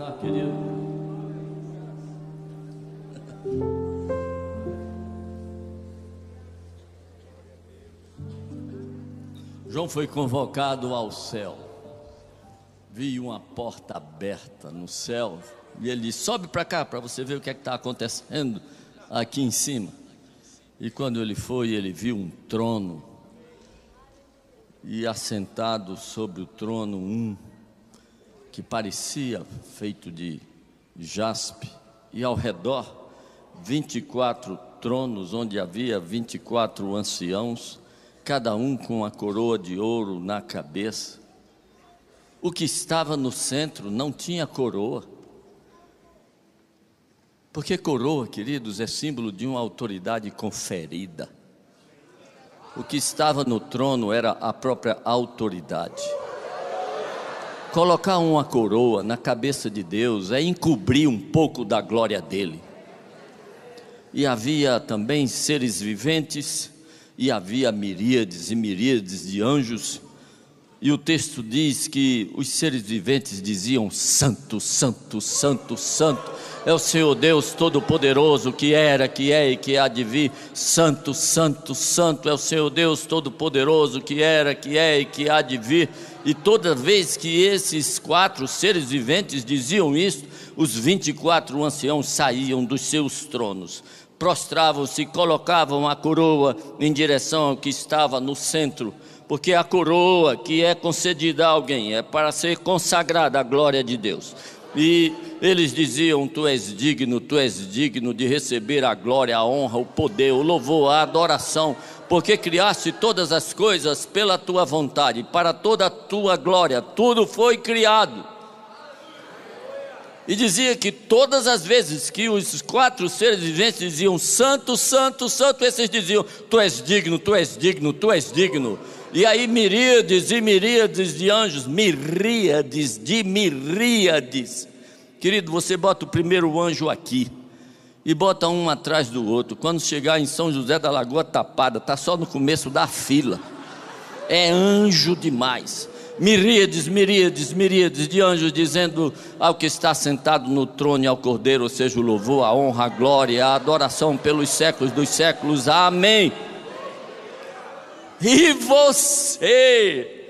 Tá, querido. João foi convocado ao céu. Vi uma porta aberta no céu. E ele disse: Sobe para cá para você ver o que é está acontecendo aqui em cima. E quando ele foi, ele viu um trono. E assentado sobre o trono, um que parecia feito de jaspe. E ao redor, 24 tronos, onde havia 24 anciãos cada um com uma coroa de ouro na cabeça. O que estava no centro não tinha coroa. Porque coroa, queridos, é símbolo de uma autoridade conferida. O que estava no trono era a própria autoridade. Colocar uma coroa na cabeça de Deus é encobrir um pouco da glória dele. E havia também seres viventes e havia miríades e miríades de anjos. E o texto diz que os seres viventes diziam: Santo, Santo, Santo, Santo, é o Senhor Deus Todo-Poderoso que era, que é e que há de vir. Santo, Santo, Santo, é o Senhor Deus Todo-Poderoso que era, que é e que há de vir. E toda vez que esses quatro seres viventes diziam isso, os 24 anciãos saíam dos seus tronos prostravam-se, colocavam a coroa em direção ao que estava no centro, porque a coroa que é concedida a alguém é para ser consagrada à glória de Deus. E eles diziam: Tu és digno, tu és digno de receber a glória, a honra, o poder, o louvor, a adoração, porque criaste todas as coisas pela tua vontade, para toda a tua glória, tudo foi criado e dizia que todas as vezes que os quatro seres viventes diziam santo, santo, santo, esses diziam: Tu és digno, tu és digno, tu és digno. E aí miríades e miríades de anjos, miríades de miríades. Querido, você bota o primeiro anjo aqui e bota um atrás do outro. Quando chegar em São José da Lagoa Tapada, tá só no começo da fila. É anjo demais miríades, miríades, miríades de anjos dizendo ao que está sentado no trono e ao Cordeiro, seja o louvor, a honra, a glória, a adoração pelos séculos dos séculos. Amém. E você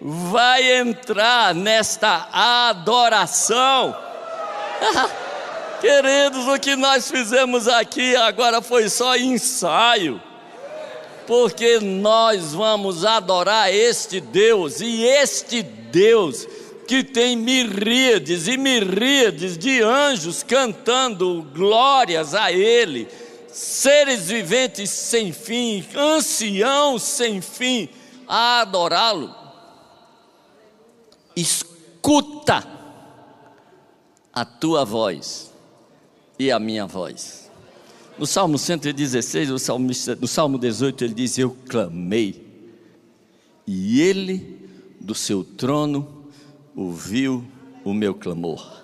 vai entrar nesta adoração. Queridos, o que nós fizemos aqui agora foi só ensaio porque nós vamos adorar este Deus e este Deus que tem miríades e miríades de anjos cantando glórias a Ele, seres viventes sem fim, anciãos sem fim, a adorá-lo. Escuta a tua voz e a minha voz. No Salmo 116, no Salmo, no Salmo 18, ele diz: Eu clamei, e ele do seu trono ouviu o meu clamor.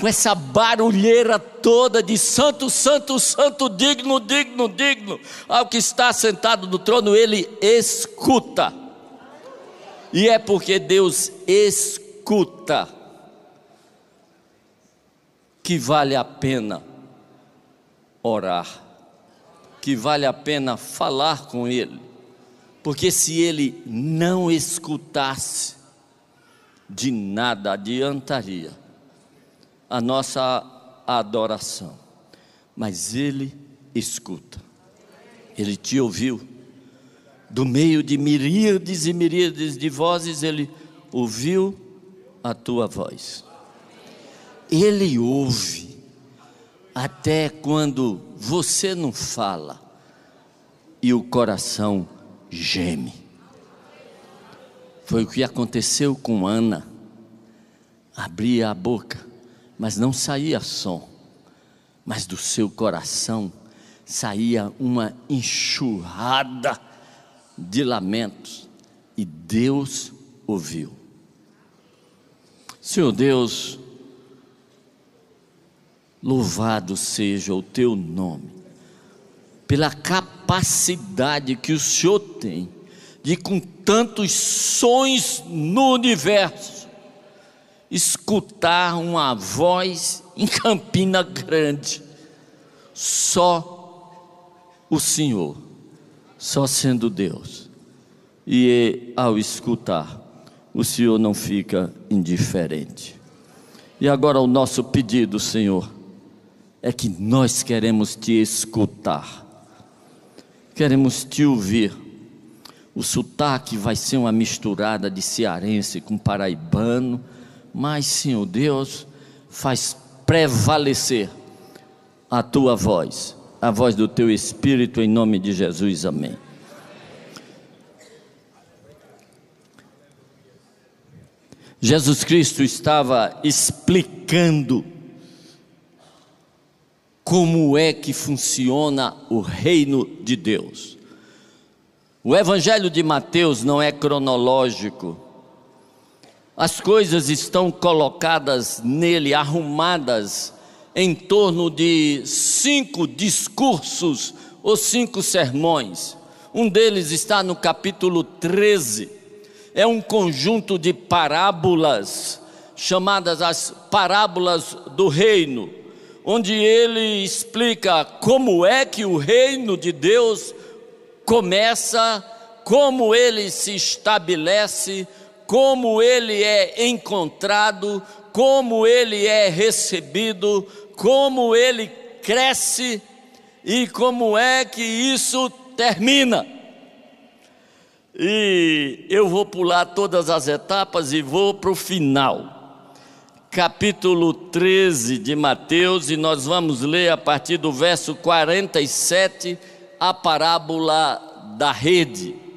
Com essa barulheira toda de santo, santo, santo, digno, digno, digno, ao que está sentado no trono, ele escuta. E é porque Deus escuta que vale a pena orar, que vale a pena falar com Ele, porque se Ele não escutasse, de nada adiantaria a nossa adoração, mas Ele escuta, Ele te ouviu, do meio de miríades e miríades de vozes, Ele ouviu a tua voz, Ele ouve, até quando você não fala e o coração geme. Foi o que aconteceu com Ana. Abria a boca, mas não saía som, mas do seu coração saía uma enxurrada de lamentos, e Deus ouviu. Senhor Deus, Louvado seja o teu nome, pela capacidade que o Senhor tem de, com tantos sons no universo, escutar uma voz em Campina Grande. Só o Senhor, só sendo Deus. E ao escutar, o Senhor não fica indiferente. E agora o nosso pedido, Senhor, é que nós queremos te escutar, queremos te ouvir. O sotaque vai ser uma misturada de cearense com paraibano, mas, Senhor Deus, faz prevalecer a tua voz, a voz do teu Espírito, em nome de Jesus, amém. Jesus Cristo estava explicando como é que funciona o reino de Deus. O Evangelho de Mateus não é cronológico. As coisas estão colocadas nele, arrumadas em torno de cinco discursos ou cinco sermões. Um deles está no capítulo 13 é um conjunto de parábolas, chamadas as parábolas do reino, onde ele explica como é que o reino de Deus começa, como ele se estabelece, como ele é encontrado, como ele é recebido, como ele cresce e como é que isso termina. E eu vou pular todas as etapas e vou para o final. Capítulo 13 de Mateus, e nós vamos ler a partir do verso 47 a parábola da rede.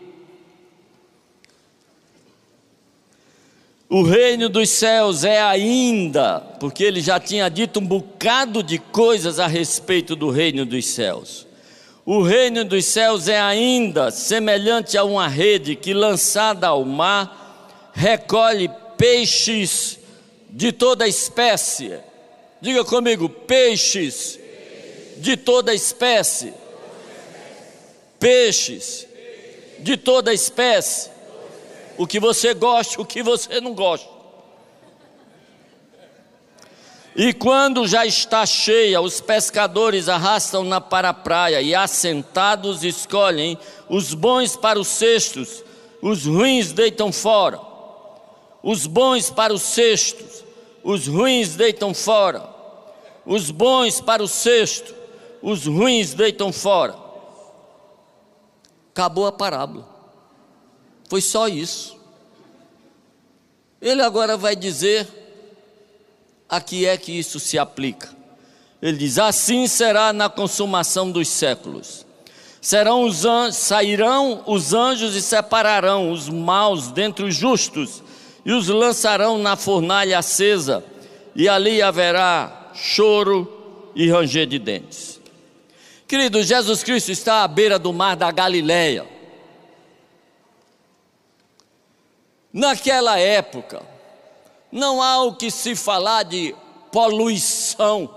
O reino dos céus é ainda, porque ele já tinha dito um bocado de coisas a respeito do reino dos céus. O reino dos céus é ainda semelhante a uma rede que, lançada ao mar, recolhe peixes de toda espécie. Diga comigo: peixes de toda espécie. Peixes de toda espécie. O que você gosta, o que você não gosta. E quando já está cheia, os pescadores arrastam-na para a praia e, assentados, escolhem os bons para os cestos, os ruins deitam fora. Os bons para os cestos, os ruins deitam fora. Os bons para o cesto, os ruins deitam fora. Acabou a parábola. Foi só isso. Ele agora vai dizer a que é que isso se aplica? Ele diz: Assim será na consumação dos séculos. Serão os anjos, sairão os anjos e separarão os maus dentre os justos e os lançarão na fornalha acesa, e ali haverá choro e ranger de dentes. Querido, Jesus Cristo está à beira do mar da Galileia. Naquela época, não há o que se falar de poluição.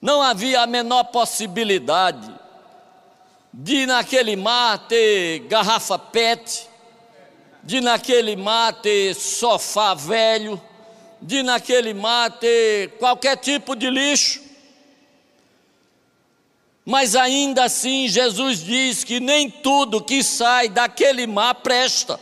Não havia a menor possibilidade de naquele mar ter garrafa PET, de naquele mar ter sofá velho, de naquele mar ter qualquer tipo de lixo. Mas ainda assim, Jesus diz que nem tudo que sai daquele mar presta.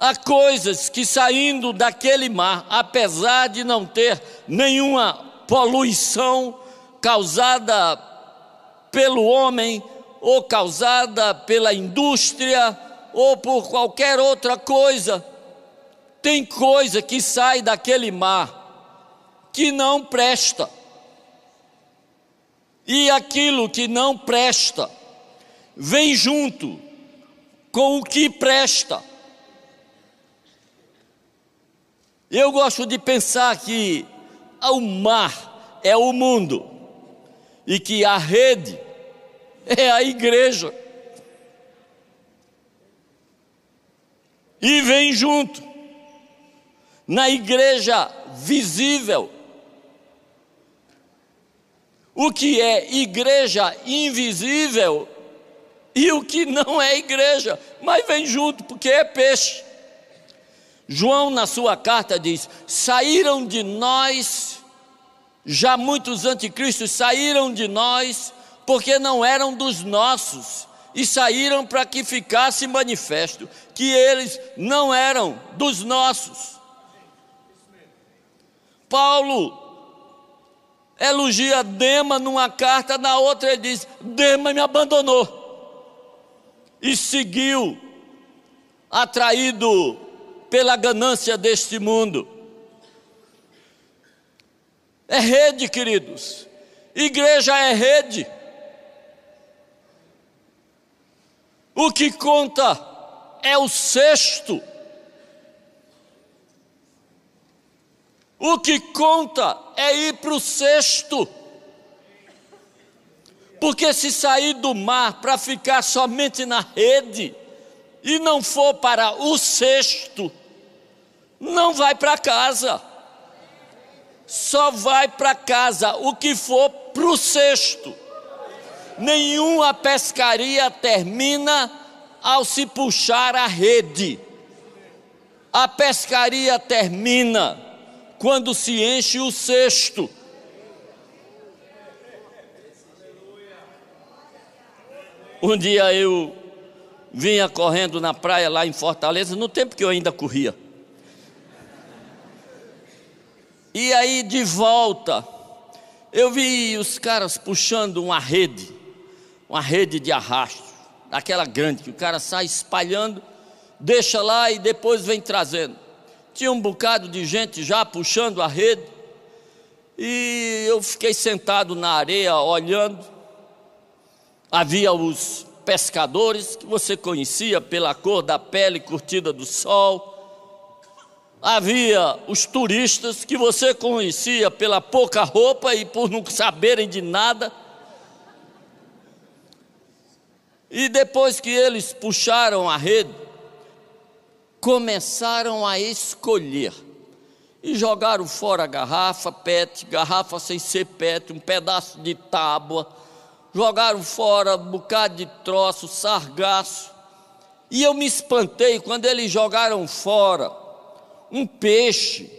Há coisas que saindo daquele mar, apesar de não ter nenhuma poluição causada pelo homem, ou causada pela indústria, ou por qualquer outra coisa, tem coisa que sai daquele mar que não presta. E aquilo que não presta vem junto com o que presta. Eu gosto de pensar que o mar é o mundo e que a rede é a igreja. E vem junto, na igreja visível, o que é igreja invisível e o que não é igreja, mas vem junto porque é peixe. João, na sua carta, diz: saíram de nós, já muitos anticristos saíram de nós, porque não eram dos nossos, e saíram para que ficasse manifesto que eles não eram dos nossos. Paulo elogia Dema numa carta, na outra ele diz: Dema me abandonou e seguiu, atraído pela ganância deste mundo. É rede, queridos. Igreja é rede. O que conta é o sexto. O que conta é ir para o sexto. Porque se sair do mar para ficar somente na rede e não for para o cesto, não vai para casa. Só vai para casa o que for para o cesto. Nenhuma pescaria termina ao se puxar a rede. A pescaria termina quando se enche o cesto. Um dia eu vinha correndo na praia lá em Fortaleza, no tempo que eu ainda corria. E aí de volta, eu vi os caras puxando uma rede, uma rede de arrasto, daquela grande, que o cara sai espalhando, deixa lá e depois vem trazendo. Tinha um bocado de gente já puxando a rede, e eu fiquei sentado na areia olhando Havia os pescadores que você conhecia pela cor da pele curtida do sol. Havia os turistas que você conhecia pela pouca roupa e por não saberem de nada. E depois que eles puxaram a rede, começaram a escolher e jogaram fora garrafa PET, garrafa sem ser PET, um pedaço de tábua jogaram fora um bocado de troço, sargaço. E eu me espantei quando eles jogaram fora um peixe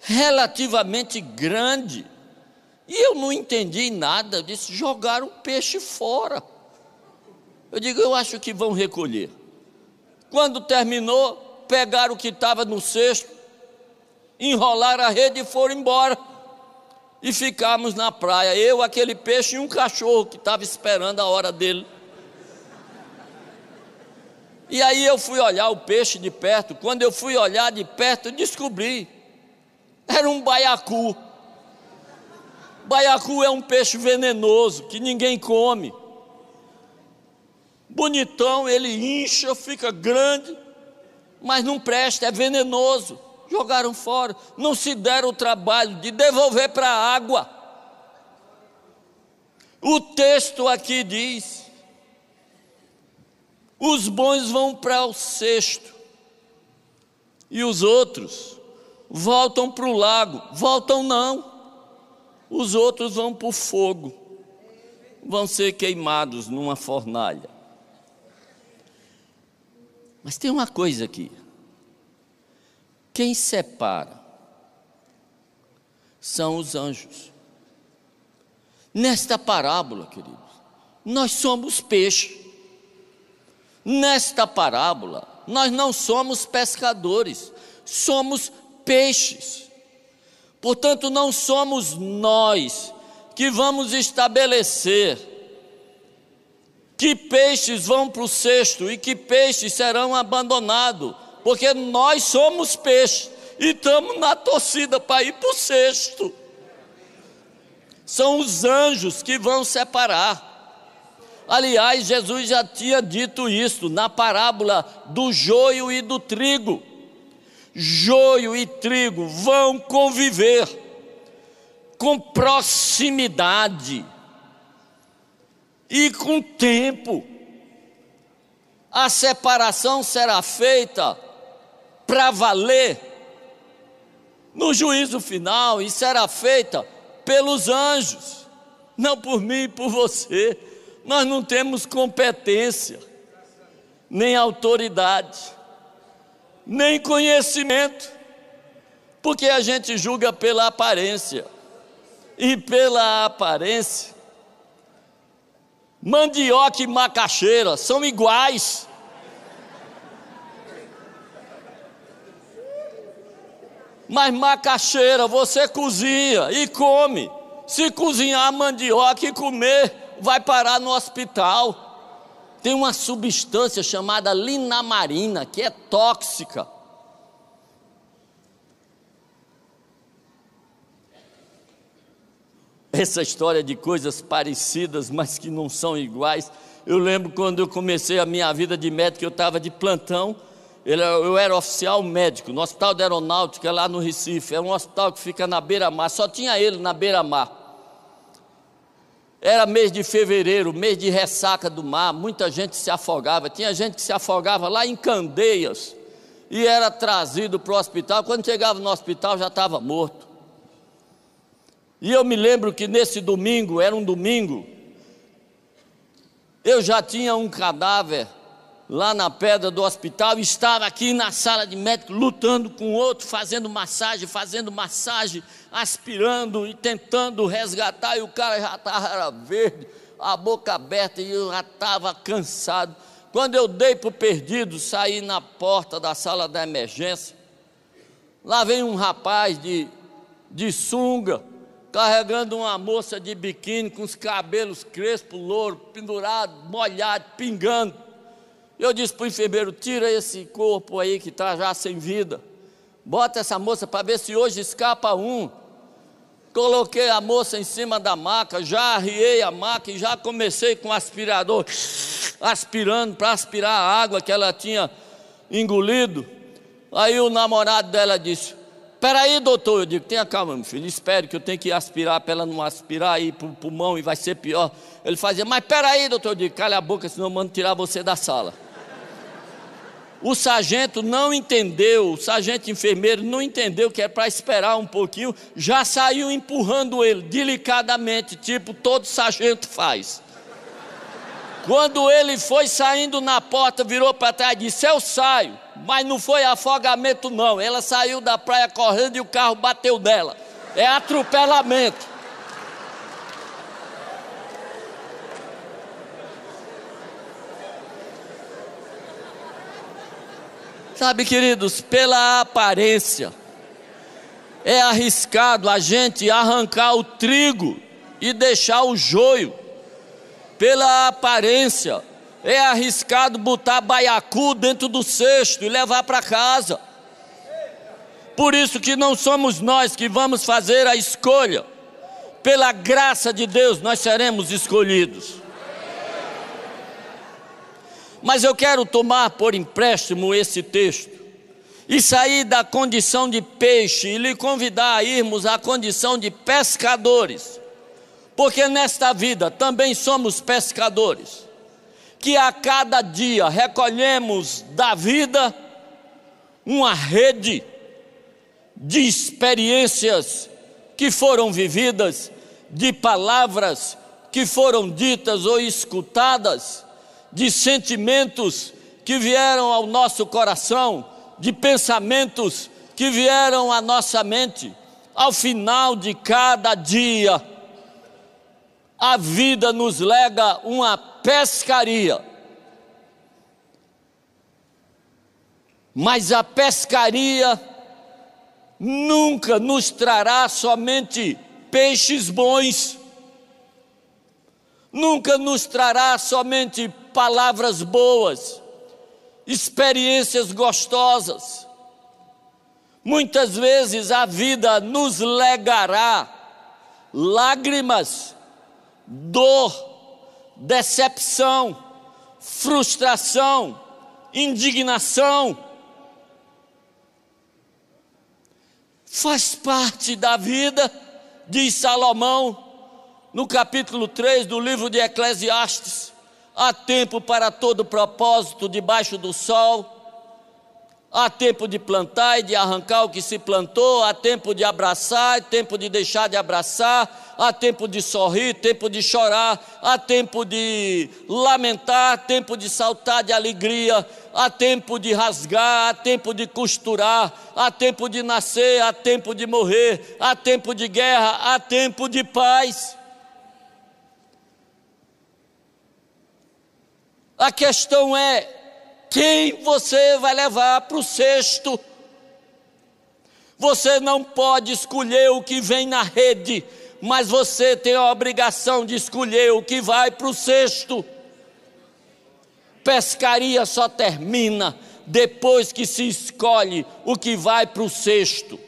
relativamente grande. E eu não entendi nada, eu disse: jogaram o peixe fora. Eu digo: eu acho que vão recolher. Quando terminou, pegaram o que estava no cesto, enrolaram a rede e foram embora e ficamos na praia, eu, aquele peixe e um cachorro que estava esperando a hora dele. E aí eu fui olhar o peixe de perto. Quando eu fui olhar de perto, descobri. Era um baiacu. Baiacu é um peixe venenoso que ninguém come. Bonitão, ele incha, fica grande, mas não presta, é venenoso jogaram fora, não se deram o trabalho de devolver para a água. O texto aqui diz: os bons vão para o cesto, e os outros voltam para o lago. Voltam não, os outros vão para o fogo, vão ser queimados numa fornalha. Mas tem uma coisa aqui. Quem separa são os anjos. Nesta parábola, queridos, nós somos peixe. Nesta parábola, nós não somos pescadores, somos peixes. Portanto, não somos nós que vamos estabelecer que peixes vão para o cesto e que peixes serão abandonados porque nós somos peixe e estamos na torcida para ir para o cesto. São os anjos que vão separar. Aliás, Jesus já tinha dito isso na parábola do joio e do trigo. Joio e trigo vão conviver com proximidade e com tempo. A separação será feita para valer no juízo final e será feita pelos anjos, não por mim e por você. Nós não temos competência, nem autoridade. nem conhecimento, porque a gente julga pela aparência, e pela aparência, mandioca e macaxeira são iguais. Mas macaxeira você cozinha e come. Se cozinhar mandioca e comer, vai parar no hospital. Tem uma substância chamada linamarina que é tóxica. Essa história de coisas parecidas, mas que não são iguais. Eu lembro quando eu comecei a minha vida de médico, eu estava de plantão eu era oficial médico no Hospital da Aeronáutica, lá no Recife. É um hospital que fica na beira-mar, só tinha ele na beira-mar. Era mês de fevereiro, mês de ressaca do mar, muita gente se afogava. Tinha gente que se afogava lá em Candeias e era trazido para o hospital. Quando chegava no hospital já estava morto. E eu me lembro que nesse domingo, era um domingo, eu já tinha um cadáver lá na pedra do hospital, estava aqui na sala de médico lutando com outro, fazendo massagem, fazendo massagem, aspirando e tentando resgatar, e o cara já estava verde, a boca aberta, e eu já estava cansado. Quando eu dei para o perdido, saí na porta da sala da emergência, lá vem um rapaz de, de sunga, carregando uma moça de biquíni com os cabelos crespos, louro, pendurado, molhado, pingando. Eu disse para o enfermeiro: tira esse corpo aí que está já sem vida, bota essa moça para ver se hoje escapa um. Coloquei a moça em cima da maca, já arriei a maca e já comecei com o aspirador, aspirando para aspirar a água que ela tinha engolido. Aí o namorado dela disse: Peraí, doutor, eu digo, tenha calma, meu filho, espere que eu tenho que aspirar para ela não aspirar aí para o pulmão e vai ser pior. Ele fazia, mas peraí, doutor, eu digo, cala a boca, senão eu mando tirar você da sala. O sargento não entendeu, o sargento enfermeiro não entendeu que é para esperar um pouquinho, já saiu empurrando ele delicadamente, tipo todo sargento faz. Quando ele foi saindo na porta, virou para trás e disse: Eu saio, mas não foi afogamento, não. Ela saiu da praia correndo e o carro bateu nela. É atropelamento. Sabe, queridos, pela aparência, é arriscado a gente arrancar o trigo e deixar o joio. Pela aparência, é arriscado botar baiacu dentro do cesto e levar para casa. Por isso que não somos nós que vamos fazer a escolha. Pela graça de Deus, nós seremos escolhidos. Mas eu quero tomar por empréstimo esse texto e sair da condição de peixe e lhe convidar a irmos à condição de pescadores, porque nesta vida também somos pescadores, que a cada dia recolhemos da vida uma rede de experiências que foram vividas, de palavras que foram ditas ou escutadas de sentimentos que vieram ao nosso coração, de pensamentos que vieram à nossa mente. Ao final de cada dia, a vida nos lega uma pescaria. Mas a pescaria nunca nos trará somente peixes bons, nunca nos trará somente palavras boas, experiências gostosas. Muitas vezes a vida nos legará lágrimas, dor, decepção, frustração, indignação. Faz parte da vida, diz Salomão no capítulo 3 do livro de Eclesiastes há tempo para todo propósito debaixo do sol. Há tempo de plantar e de arrancar o que se plantou, há tempo de abraçar, tempo de deixar de abraçar, há tempo de sorrir, tempo de chorar, há tempo de lamentar, tempo de saltar de alegria, há tempo de rasgar, há tempo de costurar, há tempo de nascer, há tempo de morrer, há tempo de guerra, há tempo de paz. A questão é quem você vai levar para o cesto. Você não pode escolher o que vem na rede, mas você tem a obrigação de escolher o que vai para o cesto. Pescaria só termina depois que se escolhe o que vai para o cesto.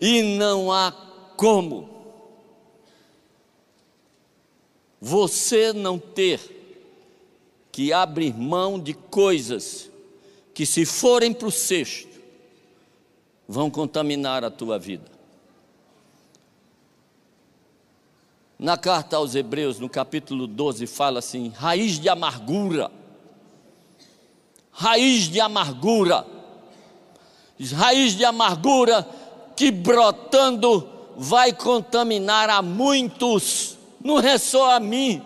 E não há como? Você não ter que abrir mão de coisas que, se forem para o cesto, vão contaminar a tua vida. Na carta aos Hebreus, no capítulo 12, fala assim: raiz de amargura, raiz de amargura, raiz de amargura que brotando vai contaminar a muitos não é só a mim,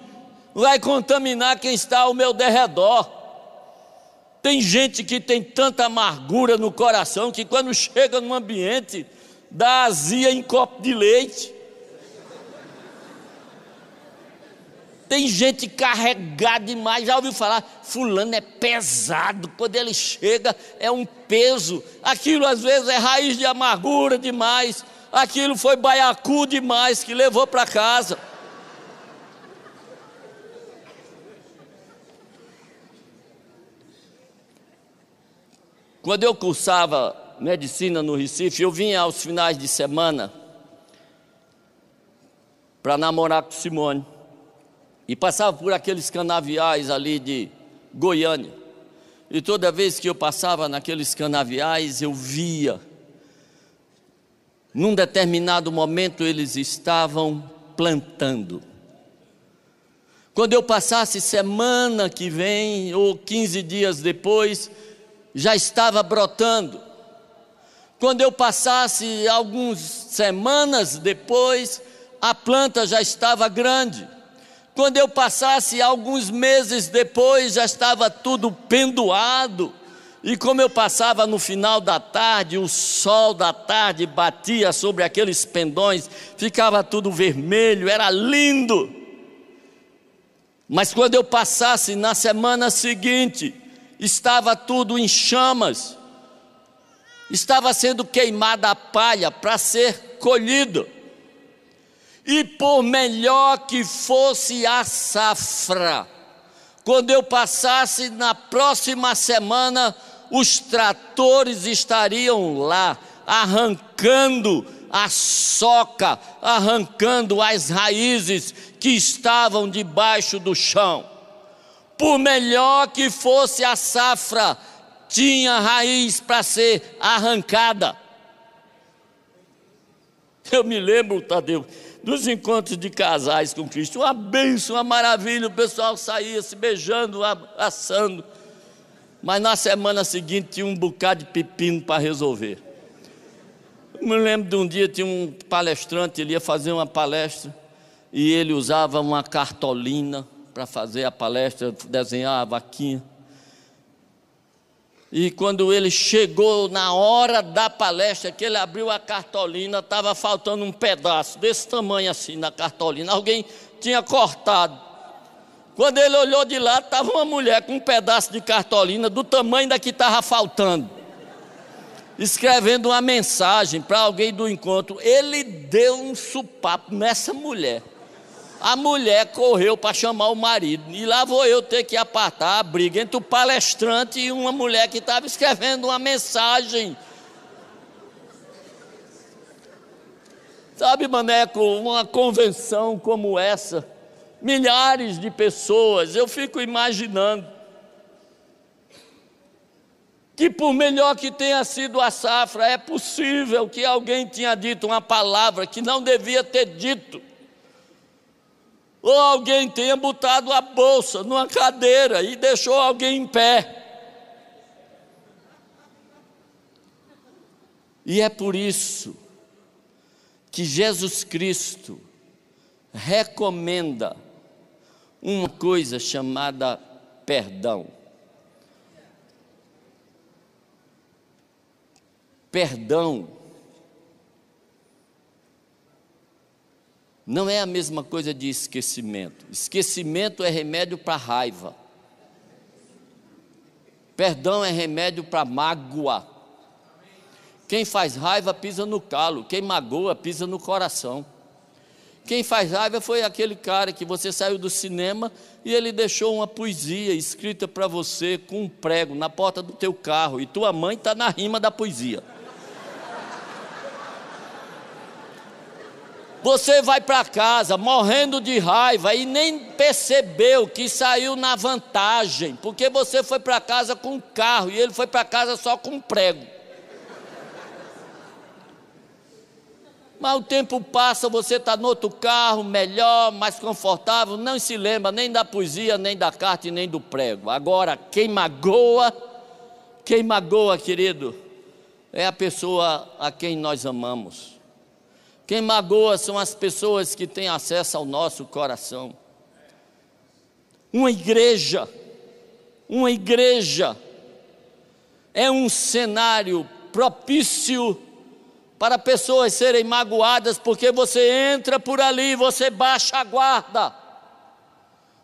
vai contaminar quem está ao meu derredor. Tem gente que tem tanta amargura no coração que quando chega num ambiente dá azia em copo de leite. Tem gente carregada demais, já ouviu falar? Fulano é pesado, quando ele chega é um peso. Aquilo às vezes é raiz de amargura demais, aquilo foi baiacu demais que levou para casa. Quando eu cursava medicina no Recife, eu vinha aos finais de semana para namorar com Simone. E passava por aqueles canaviais ali de Goiânia. E toda vez que eu passava naqueles canaviais, eu via. Num determinado momento, eles estavam plantando. Quando eu passasse semana que vem, ou 15 dias depois, já estava brotando. Quando eu passasse algumas semanas depois, a planta já estava grande. Quando eu passasse alguns meses depois, já estava tudo pendoado. E como eu passava no final da tarde, o sol da tarde batia sobre aqueles pendões, ficava tudo vermelho, era lindo. Mas quando eu passasse na semana seguinte, estava tudo em chamas, estava sendo queimada a palha para ser colhido. E por melhor que fosse a safra, quando eu passasse na próxima semana, os tratores estariam lá, arrancando a soca, arrancando as raízes que estavam debaixo do chão. Por melhor que fosse a safra, tinha raiz para ser arrancada. Eu me lembro, Tadeu, dos encontros de casais com Cristo, uma bênção, uma maravilha, o pessoal saía se beijando, assando, mas na semana seguinte tinha um bocado de pepino para resolver. Eu me lembro de um dia, tinha um palestrante, ele ia fazer uma palestra, e ele usava uma cartolina, para fazer a palestra, desenhar a vaquinha. E quando ele chegou na hora da palestra, que ele abriu a cartolina, estava faltando um pedaço desse tamanho assim na cartolina. Alguém tinha cortado. Quando ele olhou de lá, estava uma mulher com um pedaço de cartolina do tamanho da que estava faltando, escrevendo uma mensagem para alguém do encontro. Ele deu um supapo nessa mulher a mulher correu para chamar o marido. E lá vou eu ter que apartar a briga entre o palestrante e uma mulher que estava escrevendo uma mensagem. Sabe, Maneco, uma convenção como essa, milhares de pessoas, eu fico imaginando que por melhor que tenha sido a safra, é possível que alguém tenha dito uma palavra que não devia ter dito ou alguém tenha botado a bolsa numa cadeira e deixou alguém em pé. E é por isso que Jesus Cristo recomenda uma coisa chamada perdão. Perdão não é a mesma coisa de esquecimento. Esquecimento é remédio para raiva. Perdão é remédio para mágoa. Quem faz raiva pisa no calo, quem magoa pisa no coração. Quem faz raiva foi aquele cara que você saiu do cinema e ele deixou uma poesia escrita para você com um prego na porta do teu carro e tua mãe está na rima da poesia. Você vai para casa morrendo de raiva e nem percebeu que saiu na vantagem, porque você foi para casa com um carro e ele foi para casa só com um prego. Mas o tempo passa, você está no outro carro, melhor, mais confortável, não se lembra nem da poesia, nem da carta e nem do prego. Agora, quem magoa, quem magoa, querido, é a pessoa a quem nós amamos. Quem magoa são as pessoas que têm acesso ao nosso coração. Uma igreja, uma igreja é um cenário propício para pessoas serem magoadas, porque você entra por ali você baixa a guarda.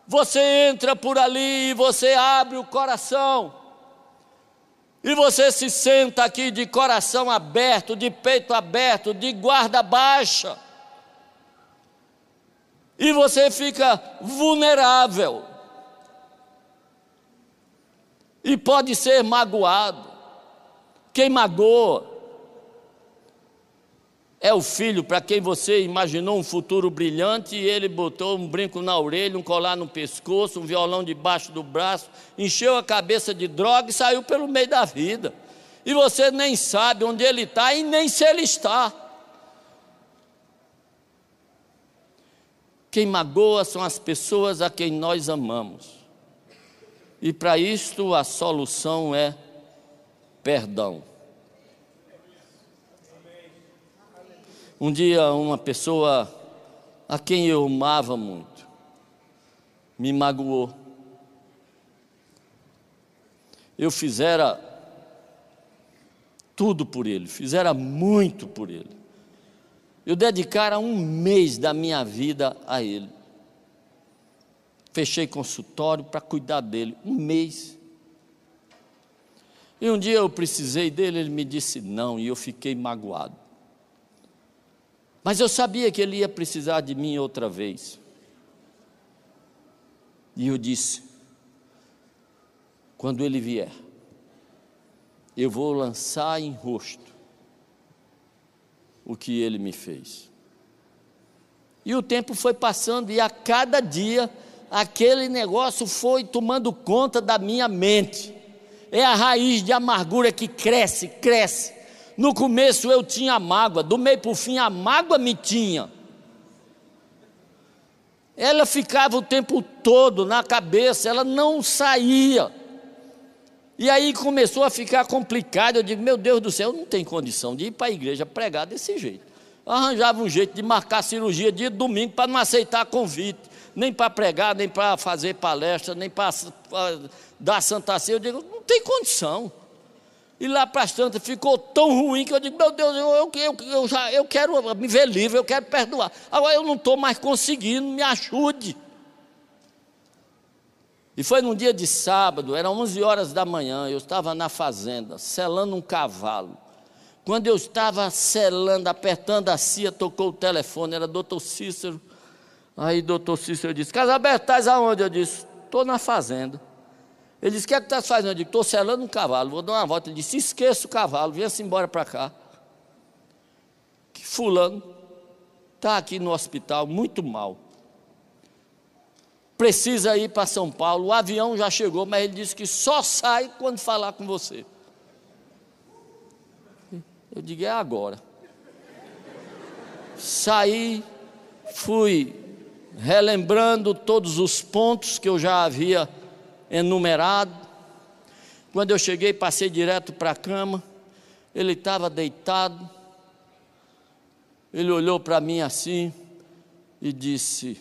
Você entra por ali e você abre o coração. E você se senta aqui de coração aberto, de peito aberto, de guarda baixa. E você fica vulnerável. E pode ser magoado. Quem magoa é o filho para quem você imaginou um futuro brilhante e ele botou um brinco na orelha, um colar no pescoço, um violão debaixo do braço, encheu a cabeça de droga e saiu pelo meio da vida. E você nem sabe onde ele está e nem se ele está. Quem magoa são as pessoas a quem nós amamos. E para isto a solução é perdão. Um dia, uma pessoa a quem eu amava muito me magoou. Eu fizera tudo por ele, fizera muito por ele. Eu dedicara um mês da minha vida a ele. Fechei consultório para cuidar dele, um mês. E um dia eu precisei dele, ele me disse não, e eu fiquei magoado. Mas eu sabia que ele ia precisar de mim outra vez. E eu disse: quando ele vier, eu vou lançar em rosto o que ele me fez. E o tempo foi passando, e a cada dia aquele negócio foi tomando conta da minha mente. É a raiz de amargura que cresce, cresce no começo eu tinha mágoa, do meio para o fim a mágoa me tinha. Ela ficava o tempo todo na cabeça, ela não saía. E aí começou a ficar complicado. Eu digo, meu Deus do céu, não tem condição de ir para a igreja pregar desse jeito. Eu arranjava um jeito de marcar cirurgia dia de domingo para não aceitar convite, nem para pregar, nem para fazer palestra, nem para dar santa ceia. Eu digo, não tem condição. E lá para as tantas ficou tão ruim que eu digo, meu Deus, eu, eu, eu, já, eu quero me ver livre, eu quero perdoar. Agora eu não estou mais conseguindo, me ajude. E foi num dia de sábado, eram 11 horas da manhã, eu estava na fazenda, selando um cavalo. Quando eu estava selando, apertando a cia, tocou o telefone, era doutor Cícero. Aí doutor Cícero disse, Casaberto, estás aonde? Eu disse, estou na fazenda. Ele disse: O que é que fazendo? Eu digo: Estou selando um cavalo, vou dar uma volta. Ele disse: Esqueça o cavalo, venha-se embora para cá. Que Fulano está aqui no hospital, muito mal. Precisa ir para São Paulo. O avião já chegou, mas ele disse que só sai quando falar com você. Eu digo: É agora. Saí, fui relembrando todos os pontos que eu já havia enumerado. Quando eu cheguei, passei direto para a cama, ele estava deitado, ele olhou para mim assim e disse: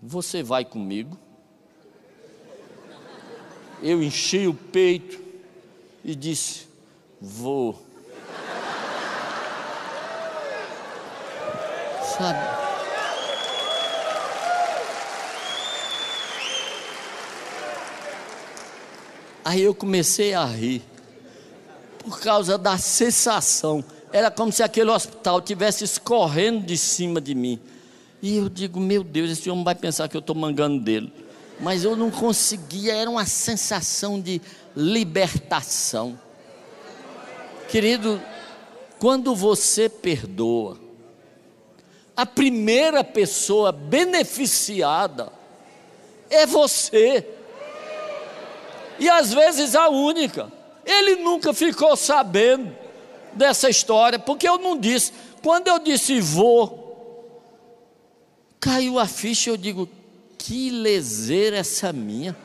Você vai comigo? Eu enchi o peito e disse: Vou. Sabe? Aí eu comecei a rir, por causa da sensação. Era como se aquele hospital tivesse escorrendo de cima de mim. E eu digo, meu Deus, esse homem vai pensar que eu estou mangando dele. Mas eu não conseguia, era uma sensação de libertação. Querido, quando você perdoa, a primeira pessoa beneficiada é você e às vezes a única. Ele nunca ficou sabendo dessa história, porque eu não disse. Quando eu disse vou, caiu a ficha, eu digo, que leseira essa minha.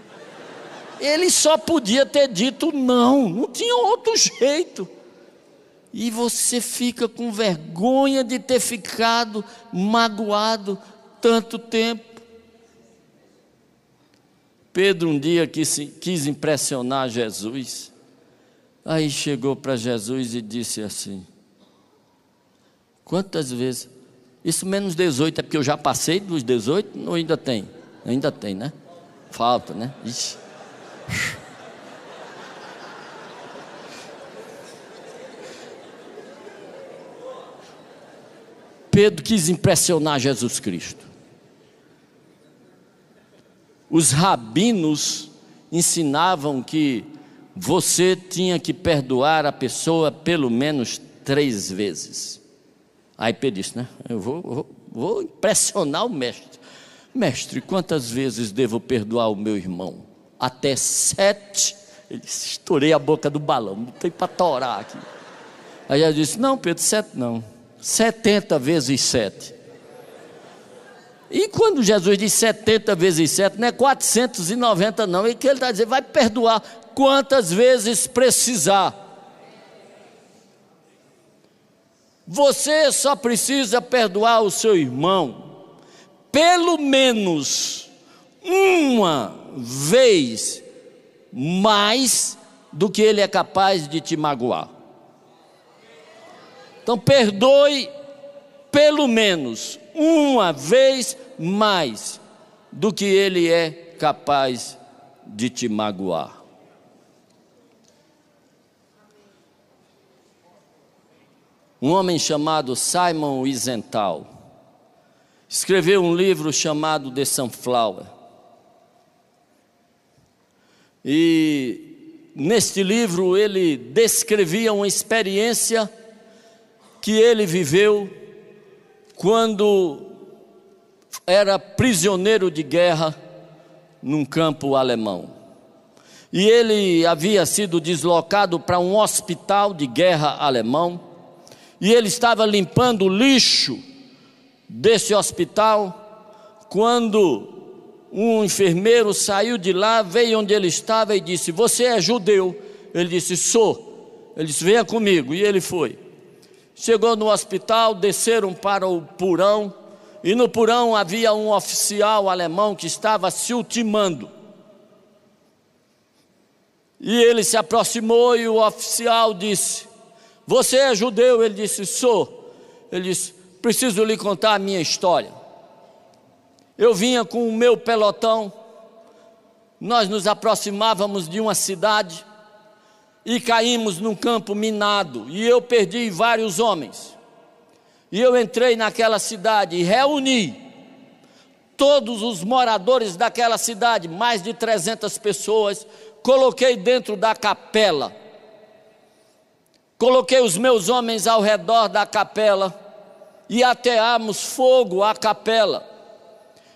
Ele só podia ter dito não, não tinha outro jeito. E você fica com vergonha de ter ficado magoado tanto tempo. Pedro um dia quis, quis impressionar Jesus. Aí chegou para Jesus e disse assim: Quantas vezes? Isso menos 18, é porque eu já passei dos 18 ou ainda tem? Ainda tem, né? Falta, né? Ixi. Pedro quis impressionar Jesus Cristo. Os rabinos ensinavam que você tinha que perdoar a pessoa pelo menos três vezes. Aí Pedro disse, né? Eu vou, vou, vou impressionar o mestre. Mestre, quantas vezes devo perdoar o meu irmão? Até sete. Ele disse, estourei a boca do balão, não tem para torar aqui. Aí ele disse, não, Pedro, sete não. Setenta vezes sete. E quando Jesus diz 70 vezes 7, não é 490 não, é que ele está dizendo, vai perdoar quantas vezes precisar. Você só precisa perdoar o seu irmão, pelo menos uma vez mais do que ele é capaz de te magoar. Então perdoe pelo menos uma vez mais do que ele é capaz de te magoar. Um homem chamado Simon Wiesenthal escreveu um livro chamado The Sunflower. E neste livro ele descrevia uma experiência que ele viveu quando era prisioneiro de guerra num campo alemão. E ele havia sido deslocado para um hospital de guerra alemão, e ele estava limpando o lixo desse hospital, quando um enfermeiro saiu de lá, veio onde ele estava e disse: Você é judeu? Ele disse: Sou. Ele disse: Venha comigo. E ele foi. Chegou no hospital, desceram para o porão, e no porão havia um oficial alemão que estava se ultimando. E ele se aproximou e o oficial disse: Você é judeu? Ele disse: Sou. Ele disse: Preciso lhe contar a minha história. Eu vinha com o meu pelotão, nós nos aproximávamos de uma cidade e caímos num campo minado, e eu perdi vários homens. E eu entrei naquela cidade e reuni todos os moradores daquela cidade, mais de 300 pessoas, coloquei dentro da capela. Coloquei os meus homens ao redor da capela e ateamos fogo à capela.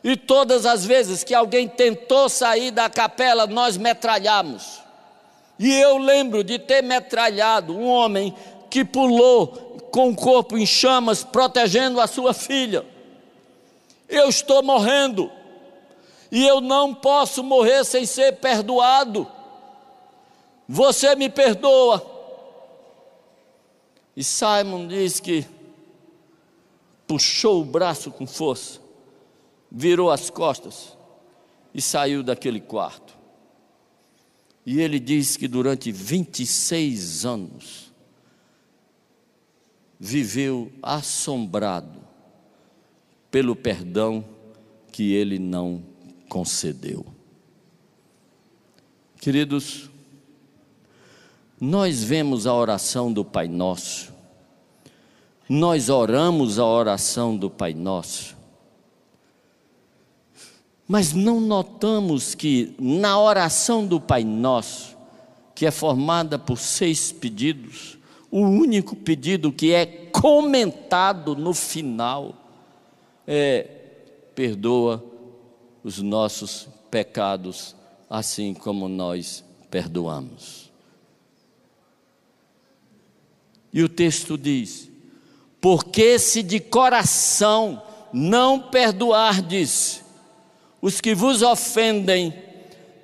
E todas as vezes que alguém tentou sair da capela, nós metralhamos. E eu lembro de ter metralhado um homem que pulou com o corpo em chamas, protegendo a sua filha. Eu estou morrendo. E eu não posso morrer sem ser perdoado. Você me perdoa. E Simon diz que puxou o braço com força, virou as costas e saiu daquele quarto. E ele diz que durante 26 anos viveu assombrado pelo perdão que ele não concedeu. Queridos, nós vemos a oração do Pai Nosso, nós oramos a oração do Pai Nosso, mas não notamos que na oração do Pai Nosso, que é formada por seis pedidos, o único pedido que é comentado no final é: perdoa os nossos pecados, assim como nós perdoamos. E o texto diz: Porque se de coração não perdoardes os que vos ofendem,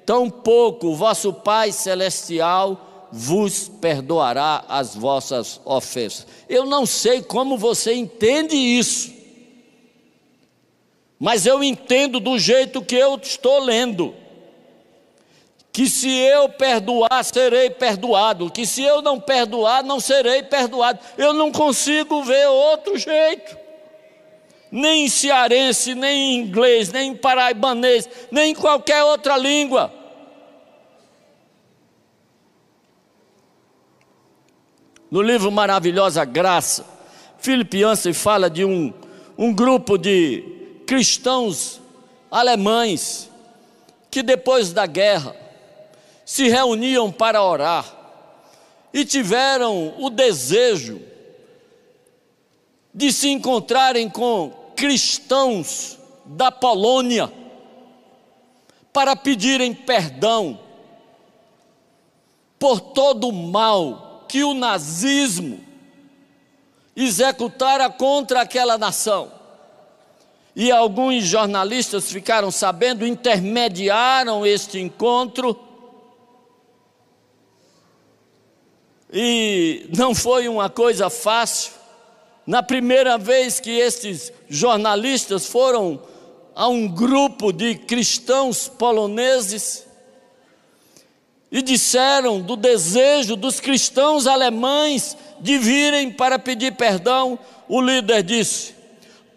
tampouco o vosso Pai Celestial vos perdoará as vossas ofensas. Eu não sei como você entende isso, mas eu entendo do jeito que eu estou lendo. Que se eu perdoar, serei perdoado. Que se eu não perdoar, não serei perdoado. Eu não consigo ver outro jeito. Nem em cearense, nem em inglês, nem em paraibanês, nem em qualquer outra língua. No livro Maravilhosa Graça, Philip Yancey fala de um, um grupo de cristãos alemães que depois da guerra se reuniam para orar e tiveram o desejo de se encontrarem com cristãos da Polônia para pedirem perdão por todo o mal que o nazismo executara contra aquela nação e alguns jornalistas ficaram sabendo, intermediaram este encontro. E não foi uma coisa fácil. Na primeira vez que estes jornalistas foram a um grupo de cristãos poloneses e disseram do desejo dos cristãos alemães de virem para pedir perdão, o líder disse: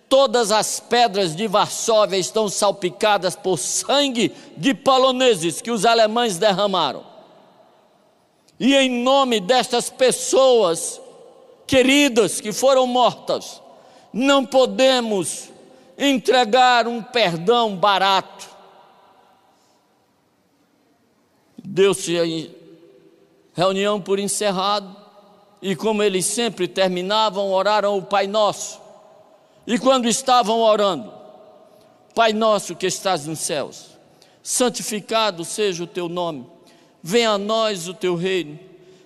Todas as pedras de Varsóvia estão salpicadas por sangue de poloneses que os alemães derramaram. E em nome destas pessoas queridas que foram mortas, não podemos entregar um perdão barato. Deu-se a reunião por encerrado, e como eles sempre terminavam, oraram o Pai Nosso. E quando estavam orando, Pai nosso que estás nos céus, santificado seja o teu nome, venha a nós o teu reino,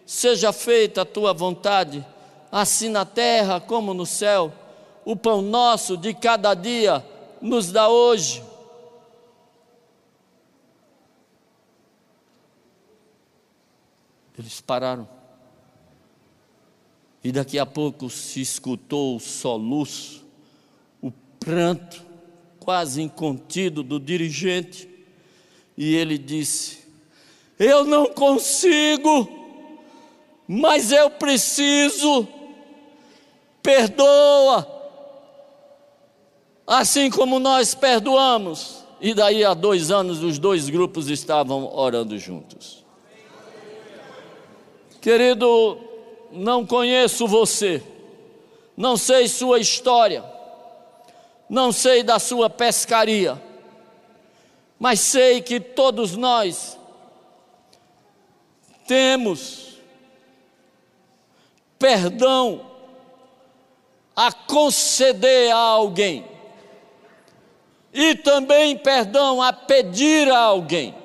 seja feita a tua vontade, assim na terra como no céu. O pão nosso de cada dia nos dá hoje. Eles pararam. E daqui a pouco se escutou o soluço pranto quase incontido do dirigente, e ele disse: Eu não consigo, mas eu preciso, perdoa, assim como nós perdoamos. E daí a dois anos os dois grupos estavam orando juntos. Querido, não conheço você, não sei sua história, não sei da sua pescaria, mas sei que todos nós temos perdão a conceder a alguém. E também perdão a pedir a alguém.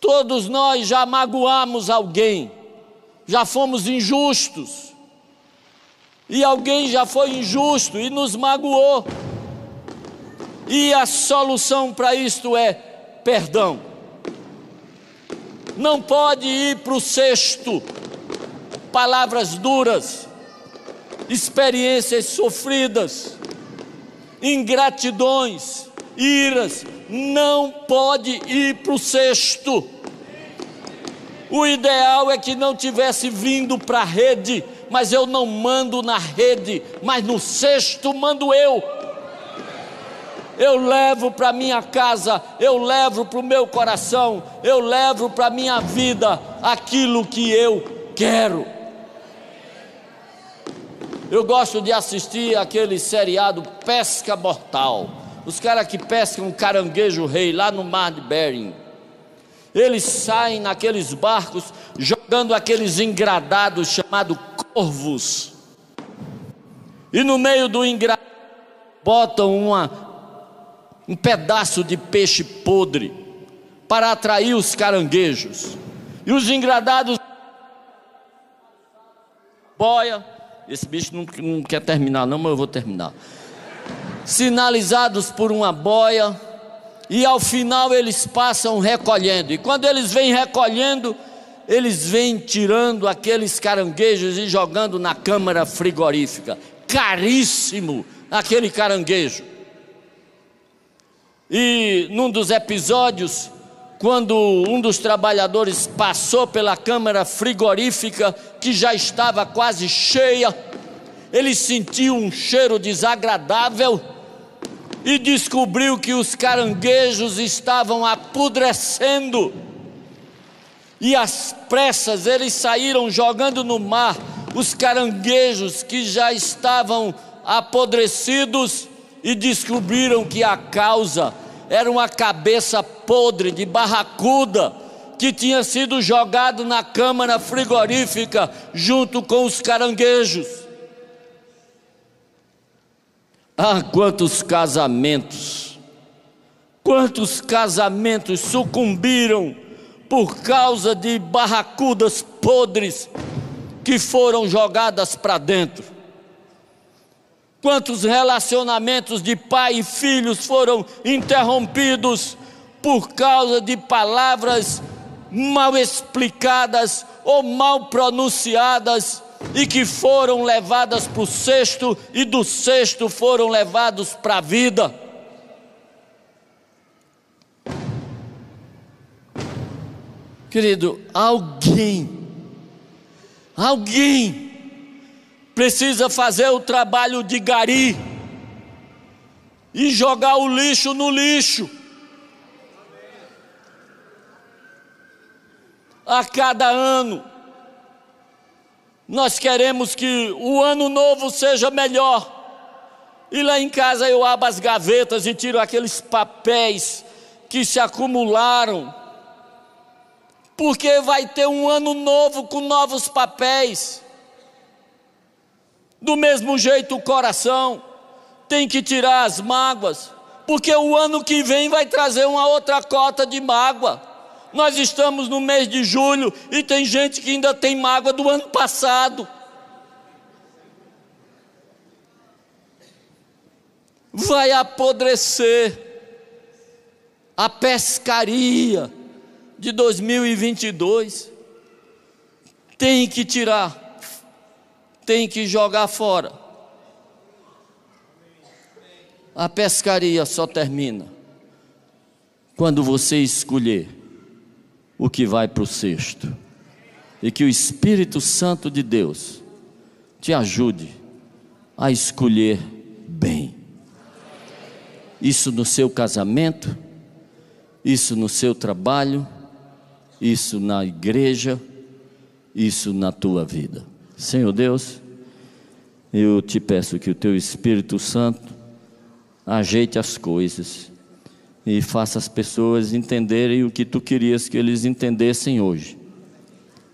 Todos nós já magoamos alguém, já fomos injustos, e alguém já foi injusto e nos magoou. E a solução para isto é perdão. Não pode ir para o sexto, palavras duras, experiências sofridas, ingratidões, iras, não pode ir para o sexto. O ideal é que não tivesse vindo para a rede, mas eu não mando na rede, mas no sexto mando eu. Eu levo para minha casa, eu levo para o meu coração, eu levo para minha vida aquilo que eu quero. Eu gosto de assistir aquele seriado Pesca Mortal. Os caras que pescam caranguejo rei lá no mar de Bering. Eles saem naqueles barcos jogando aqueles engradados chamados corvos. E no meio do engradado botam uma, um pedaço de peixe podre para atrair os caranguejos. E os engradados boia. Esse bicho não, não quer terminar, não, mas eu vou terminar. Sinalizados por uma boia e ao final eles passam recolhendo. E quando eles vêm recolhendo, eles vêm tirando aqueles caranguejos e jogando na câmara frigorífica. Caríssimo aquele caranguejo. E num dos episódios, quando um dos trabalhadores passou pela câmara frigorífica, que já estava quase cheia, ele sentiu um cheiro desagradável e descobriu que os caranguejos estavam apodrecendo. E às pressas eles saíram jogando no mar os caranguejos que já estavam apodrecidos e descobriram que a causa era uma cabeça podre de barracuda que tinha sido jogado na câmara frigorífica junto com os caranguejos. Ah, quantos casamentos, quantos casamentos sucumbiram por causa de barracudas podres que foram jogadas para dentro. Quantos relacionamentos de pai e filhos foram interrompidos por causa de palavras mal explicadas ou mal pronunciadas e que foram levadas para o cesto e do cesto foram levados para a vida. Querido, alguém, alguém precisa fazer o trabalho de gari e jogar o lixo no lixo. A cada ano, nós queremos que o ano novo seja melhor. E lá em casa eu abro as gavetas e tiro aqueles papéis que se acumularam. Porque vai ter um ano novo com novos papéis. Do mesmo jeito o coração tem que tirar as mágoas, porque o ano que vem vai trazer uma outra cota de mágoa. Nós estamos no mês de julho e tem gente que ainda tem mágoa do ano passado. Vai apodrecer a pescaria de 2022. Tem que tirar, tem que jogar fora. A pescaria só termina quando você escolher o que vai para o cesto. E que o Espírito Santo de Deus te ajude a escolher bem. Isso no seu casamento, isso no seu trabalho, isso na igreja, isso na tua vida. Senhor Deus, eu te peço que o teu Espírito Santo ajeite as coisas e faça as pessoas entenderem o que tu querias que eles entendessem hoje,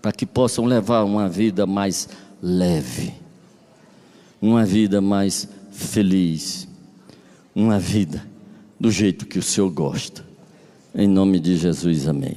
para que possam levar uma vida mais leve, uma vida mais feliz, uma vida do jeito que o Senhor gosta. Em nome de Jesus, amém.